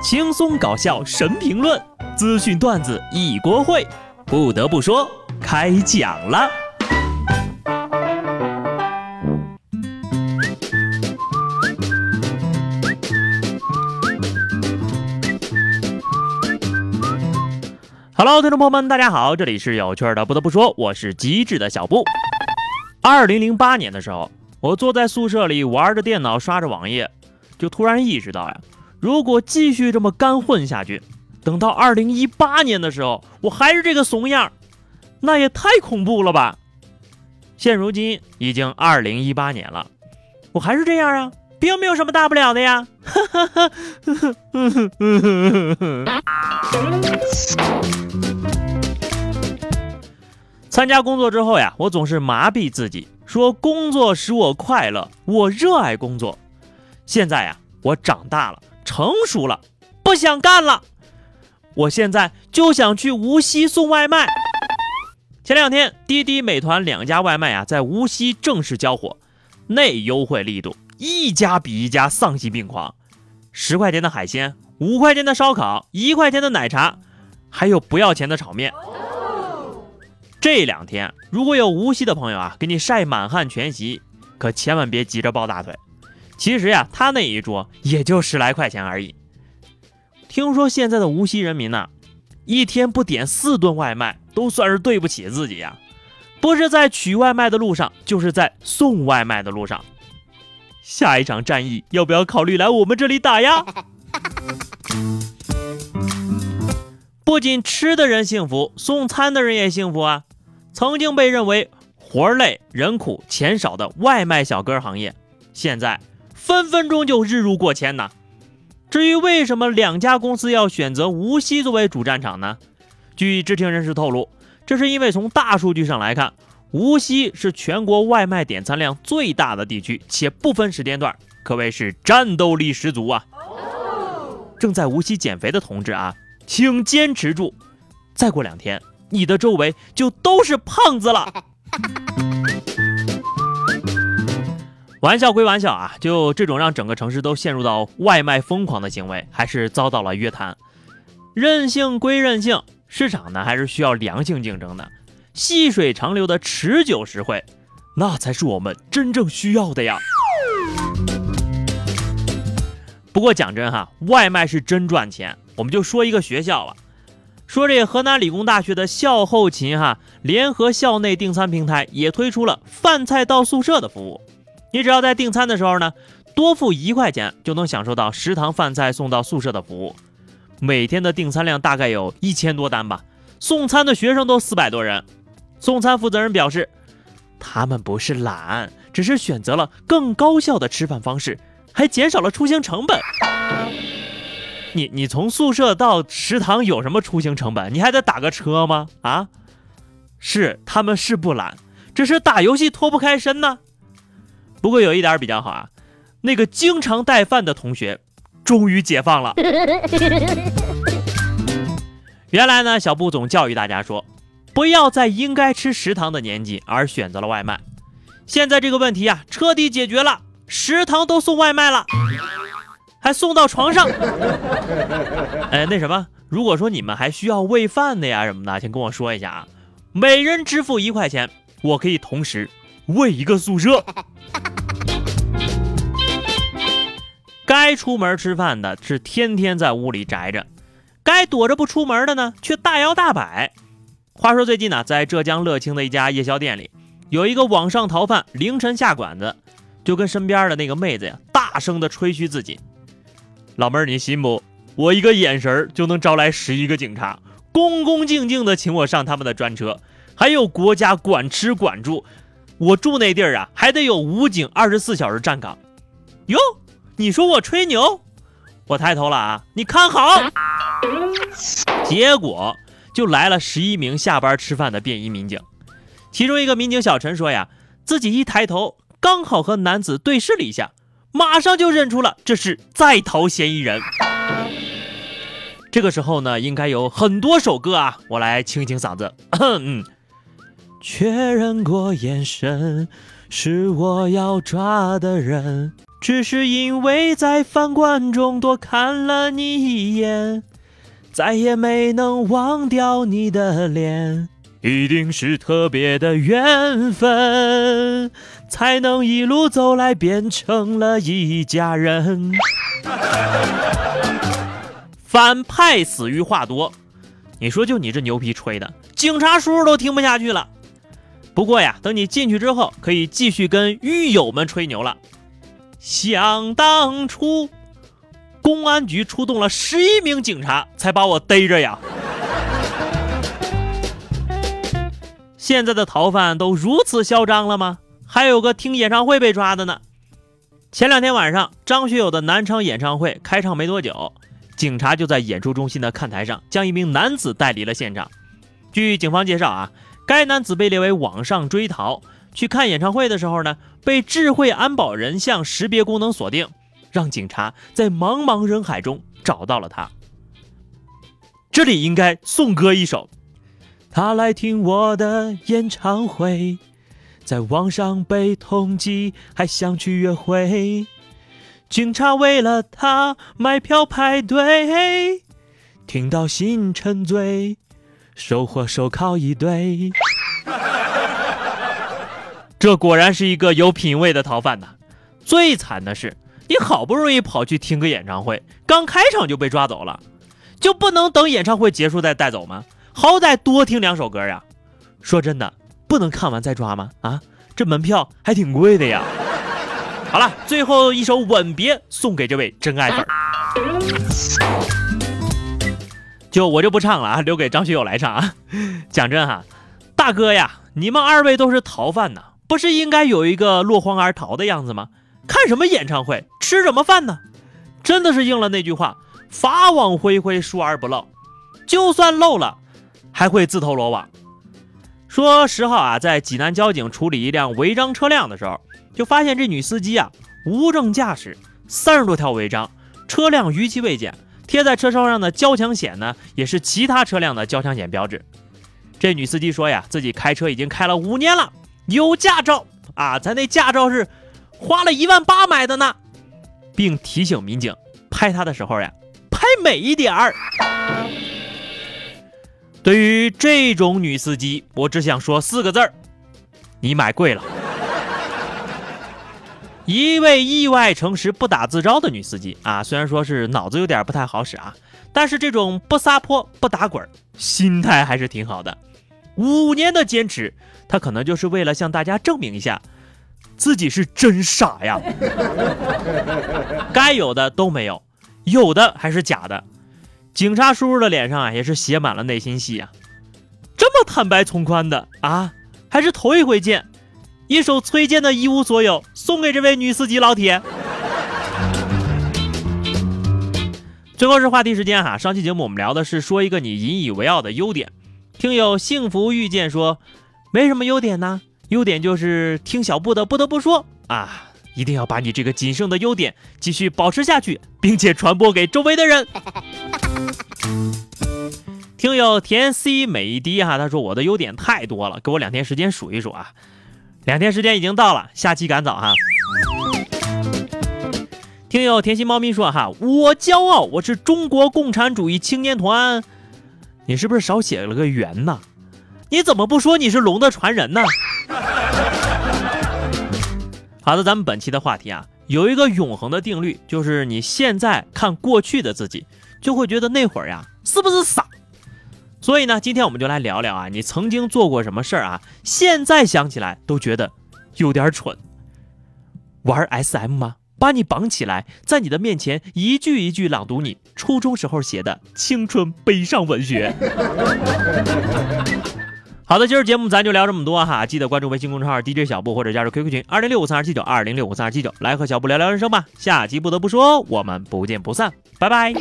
轻松搞笑神评论，资讯段子一锅烩。不得不说，开讲了。Hello，听众朋友们，大家好，这里是有趣的。不得不说，我是机智的小布。二零零八年的时候，我坐在宿舍里玩着电脑，刷着网页，就突然意识到呀。如果继续这么干混下去，等到二零一八年的时候，我还是这个怂样，那也太恐怖了吧！现如今已经二零一八年了，我还是这样啊，并没有什么大不了的呀。参加工作之后呀，我总是麻痹自己，说工作使我快乐，我热爱工作。现在呀，我长大了。成熟了，不想干了。我现在就想去无锡送外卖。前两天，滴滴、美团两家外卖啊，在无锡正式交火，内优惠力度一家比一家丧心病狂。十块钱的海鲜，五块钱的烧烤，一块钱的奶茶，还有不要钱的炒面。这两天，如果有无锡的朋友啊，给你晒满汉全席，可千万别急着抱大腿。其实呀，他那一桌也就十来块钱而已。听说现在的无锡人民呐，一天不点四顿外卖都算是对不起自己呀，不是在取外卖的路上，就是在送外卖的路上。下一场战役要不要考虑来我们这里打呀？不仅吃的人幸福，送餐的人也幸福啊。曾经被认为活累、人苦、钱少的外卖小哥行业，现在。分分钟就日入过千呢。至于为什么两家公司要选择无锡作为主战场呢？据知情人士透露，这是因为从大数据上来看，无锡是全国外卖点餐量最大的地区，且不分时间段，可谓是战斗力十足啊。正在无锡减肥的同志啊，请坚持住，再过两天，你的周围就都是胖子了。玩笑归玩笑啊，就这种让整个城市都陷入到外卖疯狂的行为，还是遭到了约谈。任性归任性，市场呢还是需要良性竞争的，细水长流的持久实惠，那才是我们真正需要的呀。不过讲真哈，外卖是真赚钱。我们就说一个学校吧，说这河南理工大学的校后勤哈，联合校内订餐平台也推出了饭菜到宿舍的服务。你只要在订餐的时候呢，多付一块钱，就能享受到食堂饭菜送到宿舍的服务。每天的订餐量大概有一千多单吧，送餐的学生都四百多人。送餐负责人表示，他们不是懒，只是选择了更高效的吃饭方式，还减少了出行成本。你你从宿舍到食堂有什么出行成本？你还得打个车吗？啊，是他们是不懒，只是打游戏脱不开身呢。不过有一点比较好啊，那个经常带饭的同学终于解放了。原来呢，小布总教育大家说，不要在应该吃食堂的年纪而选择了外卖。现在这个问题啊，彻底解决了，食堂都送外卖了，还送到床上。哎，那什么，如果说你们还需要喂饭的呀什么的，请跟我说一下啊，每人支付一块钱，我可以同时喂一个宿舍。该出门吃饭的是天天在屋里宅着，该躲着不出门的呢，却大摇大摆。话说最近呢，在浙江乐清的一家夜宵店里，有一个网上逃犯凌晨下馆子，就跟身边的那个妹子呀，大声的吹嘘自己：“老妹儿，你信不？我一个眼神就能招来十一个警察，恭恭敬敬的请我上他们的专车，还有国家管吃管住。我住那地儿啊，还得有武警二十四小时站岗。哟。”你说我吹牛，我抬头了啊！你看好，结果就来了十一名下班吃饭的便衣民警，其中一个民警小陈说呀，自己一抬头刚好和男子对视了一下，马上就认出了这是在逃嫌疑人。这个时候呢，应该有很多首歌啊，我来清清嗓子。嗯，确认过眼神。是我要抓的人，只是因为在饭馆中多看了你一眼，再也没能忘掉你的脸。一定是特别的缘分，才能一路走来变成了一家人。反派死于话多，你说就你这牛皮吹的，警察叔叔都听不下去了。不过呀，等你进去之后，可以继续跟狱友们吹牛了。想当初，公安局出动了十一名警察才把我逮着呀。现在的逃犯都如此嚣张了吗？还有个听演唱会被抓的呢。前两天晚上，张学友的南昌演唱会开唱没多久，警察就在演出中心的看台上将一名男子带离了现场。据警方介绍啊，该男子被列为网上追逃。去看演唱会的时候呢，被智慧安保人像识别功能锁定，让警察在茫茫人海中找到了他。这里应该颂歌一首。他来听我的演唱会，在网上被通缉，还想去约会。警察为了他买票排队，听到心沉醉，收获手铐一堆。这果然是一个有品位的逃犯呐！最惨的是，你好不容易跑去听个演唱会，刚开场就被抓走了，就不能等演唱会结束再带走吗？好歹多听两首歌呀！说真的，不能看完再抓吗？啊，这门票还挺贵的呀！好了，最后一首《吻别》送给这位真爱粉。就我就不唱了啊，留给张学友来唱啊。讲真哈，大哥呀，你们二位都是逃犯呐，不是应该有一个落荒而逃的样子吗？看什么演唱会，吃什么饭呢？真的是应了那句话：法网恢恢，疏而不漏。就算漏了。还会自投罗网。说十号啊，在济南交警处理一辆违章车辆的时候，就发现这女司机啊无证驾驶，三十多条违章，车辆逾期未检，贴在车窗上的交强险呢也是其他车辆的交强险标志。这女司机说呀，自己开车已经开了五年了，有驾照啊，咱那驾照是花了一万八买的呢，并提醒民警拍她的时候呀，拍美一点儿。对于这种女司机，我只想说四个字儿：你买贵了。一位意外诚实、不打自招的女司机啊，虽然说是脑子有点不太好使啊，但是这种不撒泼、不打滚，心态还是挺好的。五年的坚持，她可能就是为了向大家证明一下，自己是真傻呀。该有的都没有，有的还是假的。警察叔叔的脸上啊，也是写满了内心戏啊，这么坦白从宽的啊，还是头一回见。一首崔健的《一无所有》送给这位女司机老铁。最后是话题时间哈，上期节目我们聊的是说一个你引以为傲的优点。听友幸福遇见说，没什么优点呢，优点就是听小布的不得不说啊。一定要把你这个仅剩的优点继续保持下去，并且传播给周围的人。听友甜 C 每一滴哈，他说我的优点太多了，给我两天时间数一数啊。两天时间已经到了，下期赶早哈。听友甜心猫咪说哈，我骄傲，我是中国共产主义青年团。你是不是少写了个圆呢？你怎么不说你是龙的传人呢？好的，咱们本期的话题啊，有一个永恒的定律，就是你现在看过去的自己，就会觉得那会儿呀，是不是傻？所以呢，今天我们就来聊聊啊，你曾经做过什么事儿啊？现在想起来都觉得有点蠢。玩 SM 吗？把你绑起来，在你的面前一句一句朗读你初中时候写的青春悲伤文学。好的，今儿节目咱就聊这么多哈，记得关注微信公众号 DJ 小布或者加入 QQ 群二零六五三二七九二零六五三二七九，来和小布聊聊人生吧。下期不得不说，我们不见不散，拜拜。